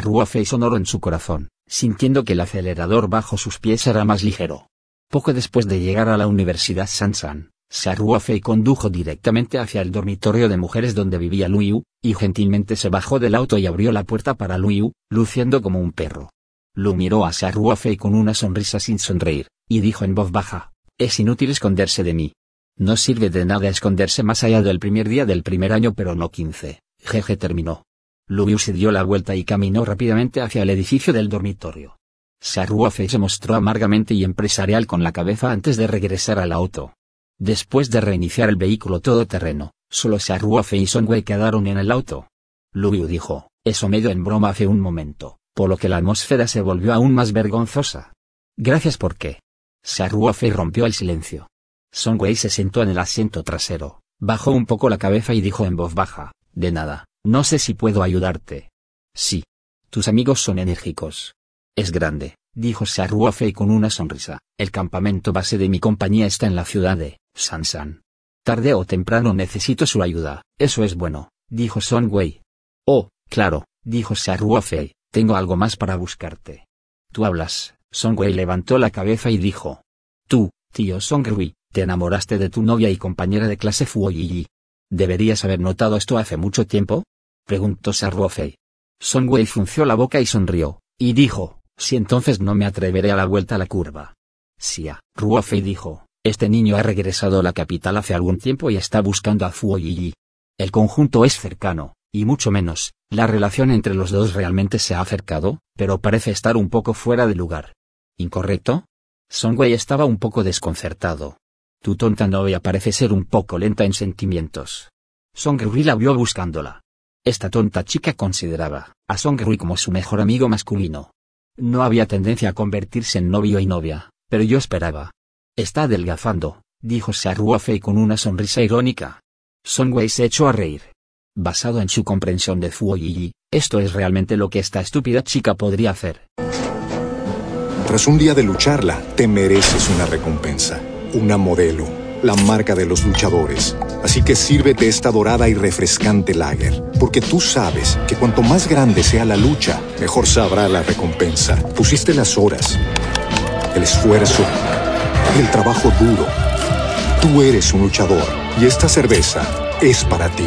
Ruofei sonoro en su corazón, sintiendo que el acelerador bajo sus pies era más ligero. Poco después de llegar a la Universidad Sansan, Ruofei condujo directamente hacia el dormitorio de mujeres donde vivía Liu, y gentilmente se bajó del auto y abrió la puerta para Liu, luciendo como un perro. Lu miró a Ruofei con una sonrisa sin sonreír, y dijo en voz baja, es inútil esconderse de mí. No sirve de nada esconderse más allá del primer día del primer año pero no quince. Jeje terminó. Liu se dio la vuelta y caminó rápidamente hacia el edificio del dormitorio. Ruofei se mostró amargamente y empresarial con la cabeza antes de regresar al auto. Después de reiniciar el vehículo todoterreno, solo Ruofei y Songwei quedaron en el auto. Liu dijo, eso medio en broma hace un momento, por lo que la atmósfera se volvió aún más vergonzosa. Gracias por qué. Ruofei rompió el silencio. Songwei se sentó en el asiento trasero, bajó un poco la cabeza y dijo en voz baja, de nada, no sé si puedo ayudarte. Sí. Tus amigos son enérgicos. Es grande, dijo Ruofei con una sonrisa, el campamento base de mi compañía está en la ciudad de Sansan. Tarde o temprano necesito su ayuda, eso es bueno, dijo Songwei. Oh, claro, dijo Ruofei, tengo algo más para buscarte. Tú hablas, Songwei levantó la cabeza y dijo. Tú, tío Songrui, te enamoraste de tu novia y compañera de clase Fuoyi. ¿Deberías haber notado esto hace mucho tiempo? Preguntó Ruofei. Songwei frunció la boca y sonrió, y dijo, si entonces no me atreveré a la vuelta a la curva. Sia, Ruofei dijo, este niño ha regresado a la capital hace algún tiempo y está buscando a Fuoyi. El conjunto es cercano, y mucho menos, la relación entre los dos realmente se ha acercado, pero parece estar un poco fuera de lugar. ¿Incorrecto? Songwei estaba un poco desconcertado. Tu tonta novia parece ser un poco lenta en sentimientos. Songrui la vio buscándola. Esta tonta chica consideraba a Songrui como su mejor amigo masculino. No había tendencia a convertirse en novio y novia, pero yo esperaba. Está adelgazando, dijo Ruofei con una sonrisa irónica. Songwei se echó a reír. Basado en su comprensión de Fuoyi, esto es realmente lo que esta estúpida chica podría hacer. Tras un día de lucharla, te mereces una recompensa una modelo, la marca de los luchadores. Así que sírvete esta dorada y refrescante lager, porque tú sabes que cuanto más grande sea la lucha, mejor sabrá la recompensa. Pusiste las horas, el esfuerzo, el trabajo duro. Tú eres un luchador y esta cerveza es para ti.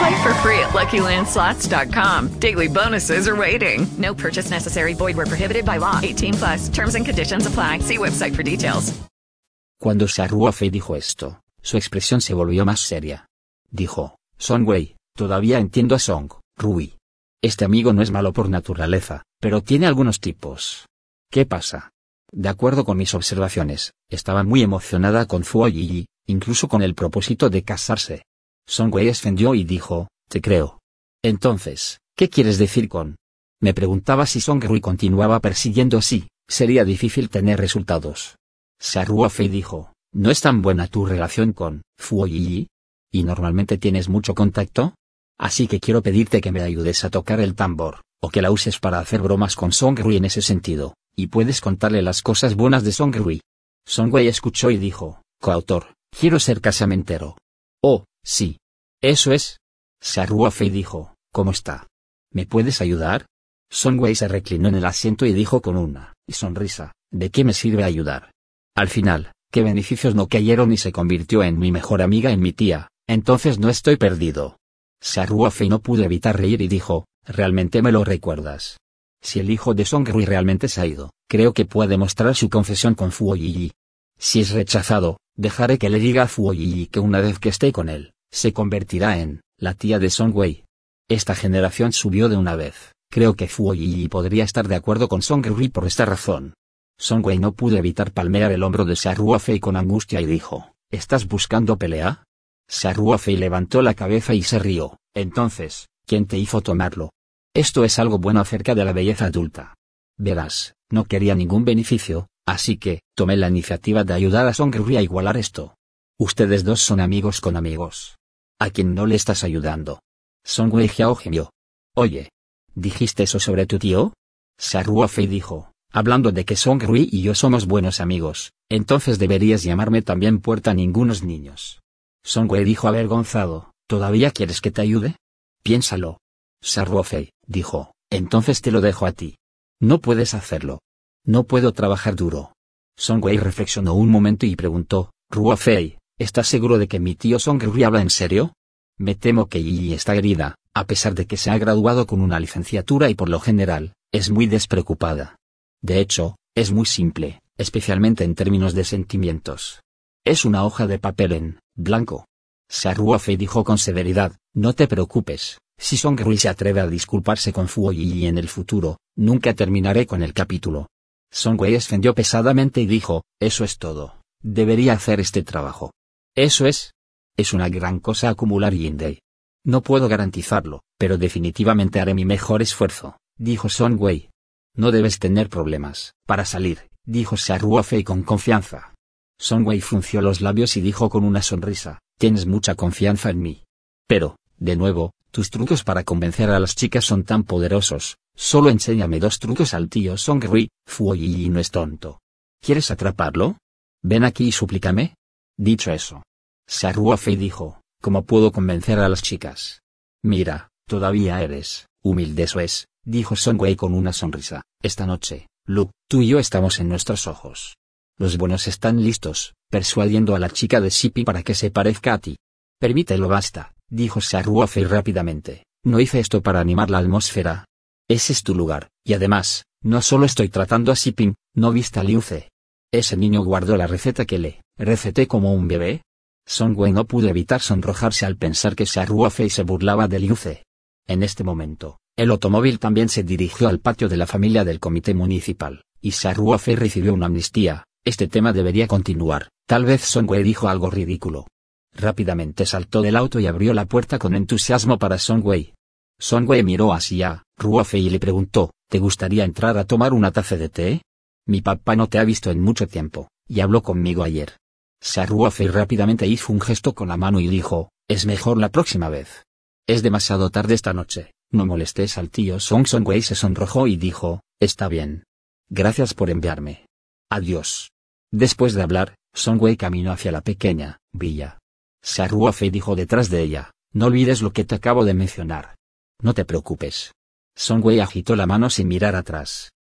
Play for free at LuckyLandSlots.com. Daily bonuses are waiting. No purchase necessary. Void were prohibited by law. 18 plus. Terms and conditions apply. See website for details. Cuando Sharuofei dijo esto, su expresión se volvió más seria. Dijo, Song Wei, todavía entiendo a Song, Rui. Este amigo no es malo por naturaleza, pero tiene algunos tipos. ¿Qué pasa? De acuerdo con mis observaciones, estaba muy emocionada con Fuo Yi, incluso con el propósito de casarse. Song Wei y dijo, te creo. Entonces, ¿qué quieres decir con? Me preguntaba si Song Rui continuaba persiguiendo así, sería difícil tener resultados. Fei dijo, ¿no es tan buena tu relación con Fuo Yi? ¿Y normalmente tienes mucho contacto? Así que quiero pedirte que me ayudes a tocar el tambor, o que la uses para hacer bromas con Song Rui en ese sentido, y puedes contarle las cosas buenas de Song Rui. Song Wei escuchó y dijo, coautor, quiero ser casamentero. Oh, sí. Eso es. Fei dijo, ¿cómo está? ¿Me puedes ayudar? Song Wei se reclinó en el asiento y dijo con una sonrisa, ¿de qué me sirve ayudar? Al final, qué beneficios no cayeron y se convirtió en mi mejor amiga en mi tía, entonces no estoy perdido. Fei no pudo evitar reír y dijo, ¿realmente me lo recuerdas? Si el hijo de Song Rui realmente se ha ido, creo que puede mostrar su confesión con Fuo Yi. Si es rechazado, dejaré que le diga a Fuo Yi que una vez que esté con él, se convertirá en la tía de Song Wei. Esta generación subió de una vez. Creo que Fuo Yi podría estar de acuerdo con Song Rui por esta razón. Song Wei no pudo evitar palmear el hombro de Fei con angustia y dijo, ¿estás buscando pelea? Fei levantó la cabeza y se rió, entonces, ¿quién te hizo tomarlo? Esto es algo bueno acerca de la belleza adulta. Verás, no quería ningún beneficio, así que, tomé la iniciativa de ayudar a Song Rui a igualar esto. Ustedes dos son amigos con amigos. ¿A quién no le estás ayudando? Song Wei Jiao gemió. Oye. ¿Dijiste eso sobre tu tío? Fei dijo, hablando de que Song Rui y yo somos buenos amigos, entonces deberías llamarme también puerta ningunos niños. Song Wei dijo avergonzado, ¿todavía quieres que te ayude? Piénsalo. Fei, dijo, entonces te lo dejo a ti. No puedes hacerlo. No puedo trabajar duro. Song Wei reflexionó un momento y preguntó, Fei, ¿estás seguro de que mi tío Song Rui habla en serio? Me temo que Yi está herida, a pesar de que se ha graduado con una licenciatura y por lo general, es muy despreocupada. De hecho, es muy simple, especialmente en términos de sentimientos. Es una hoja de papel en blanco. Fei dijo con severidad, no te preocupes, si Song Rui se atreve a disculparse con Fuo Yi en el futuro, nunca terminaré con el capítulo. Song Wei escendió pesadamente y dijo, eso es todo. Debería hacer este trabajo. Eso es. Es una gran cosa acumular Yindei. No puedo garantizarlo, pero definitivamente haré mi mejor esfuerzo, dijo Song Wei. No debes tener problemas, para salir, dijo Fei con confianza. Song Wei frunció los labios y dijo con una sonrisa, tienes mucha confianza en mí. Pero, de nuevo, tus trucos para convencer a las chicas son tan poderosos, solo enséñame dos trucos al tío Song Rui, Fuo Yi no es tonto. ¿Quieres atraparlo? Ven aquí y suplícame. Dicho eso. Fei dijo, ¿cómo puedo convencer a las chicas? Mira, todavía eres, humilde eso es, dijo Song Wei con una sonrisa, esta noche, Lu, tú y yo estamos en nuestros ojos. Los buenos están listos, persuadiendo a la chica de Sipi para que se parezca a ti. Permítelo basta, dijo Fei rápidamente, no hice esto para animar la atmósfera. Ese es tu lugar, y además, no solo estoy tratando a Siping, ¿no viste a Liuce? Ese niño guardó la receta que le receté como un bebé. Song Wei no pudo evitar sonrojarse al pensar que Fei se burlaba de Liuce. En este momento, el automóvil también se dirigió al patio de la familia del comité municipal, y Fei recibió una amnistía. Este tema debería continuar, tal vez Song Wei dijo algo ridículo. Rápidamente saltó del auto y abrió la puerta con entusiasmo para Songwei. Songwei miró hacia Ruofei y le preguntó, ¿te gustaría entrar a tomar una taza de té? Mi papá no te ha visto en mucho tiempo, y habló conmigo ayer. Ruofei rápidamente hizo un gesto con la mano y dijo, es mejor la próxima vez. Es demasiado tarde esta noche, no molestes al tío Song Songwei se sonrojó y dijo, está bien. Gracias por enviarme. Adiós. Después de hablar, Songwei caminó hacia la pequeña villa. Ruofei dijo detrás de ella, no olvides lo que te acabo de mencionar. No te preocupes. Songwei agitó la mano sin mirar atrás.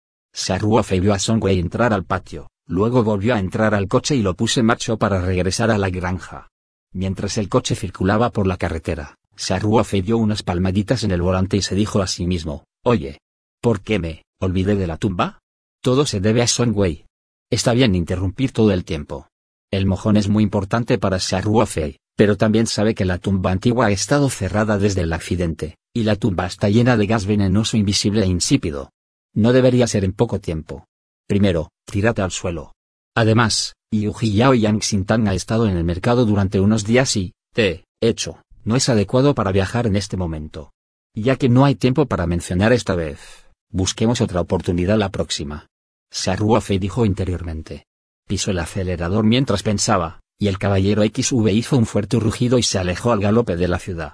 Ruofei vio a Songwei entrar al patio, luego volvió a entrar al coche y lo puso en marcha para regresar a la granja. Mientras el coche circulaba por la carretera, Ruofei dio unas palmaditas en el volante y se dijo a sí mismo, Oye, ¿por qué me olvidé de la tumba? Todo se debe a Songwei. Está bien interrumpir todo el tiempo. El mojón es muy importante para Ruofei, pero también sabe que la tumba antigua ha estado cerrada desde el accidente, y la tumba está llena de gas venenoso invisible e insípido. No debería ser en poco tiempo. Primero, tírate al suelo. Además, Yuji Yao Yang Xintang ha estado en el mercado durante unos días y, te, hecho, no es adecuado para viajar en este momento. Ya que no hay tiempo para mencionar esta vez, busquemos otra oportunidad la próxima. Saruofe dijo interiormente. Pisó el acelerador mientras pensaba, y el caballero XV hizo un fuerte rugido y se alejó al galope de la ciudad.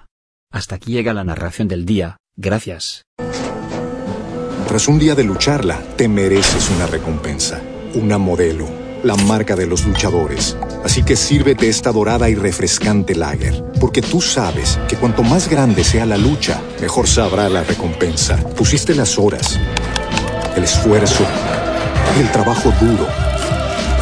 Hasta aquí llega la narración del día, gracias. Tras un día de lucharla, te mereces una recompensa, una modelo, la marca de los luchadores. Así que sírvete esta dorada y refrescante lager, porque tú sabes que cuanto más grande sea la lucha, mejor sabrá la recompensa. Pusiste las horas, el esfuerzo, el trabajo duro.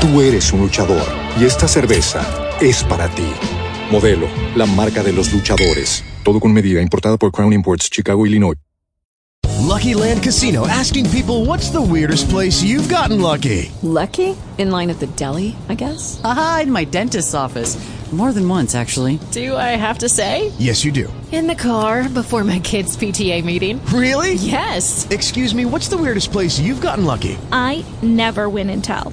Tú eres un luchador y esta cerveza es para ti. Modelo, la marca de los luchadores. Todo con medida, importada por Crown Imports, Chicago, Illinois. Lucky Land Casino asking people what's the weirdest place you've gotten lucky? Lucky? In line at the deli, I guess? Aha, in my dentist's office. More than once, actually. Do I have to say? Yes, you do. In the car before my kids' PTA meeting. Really? Yes. Excuse me, what's the weirdest place you've gotten lucky? I never win and tell.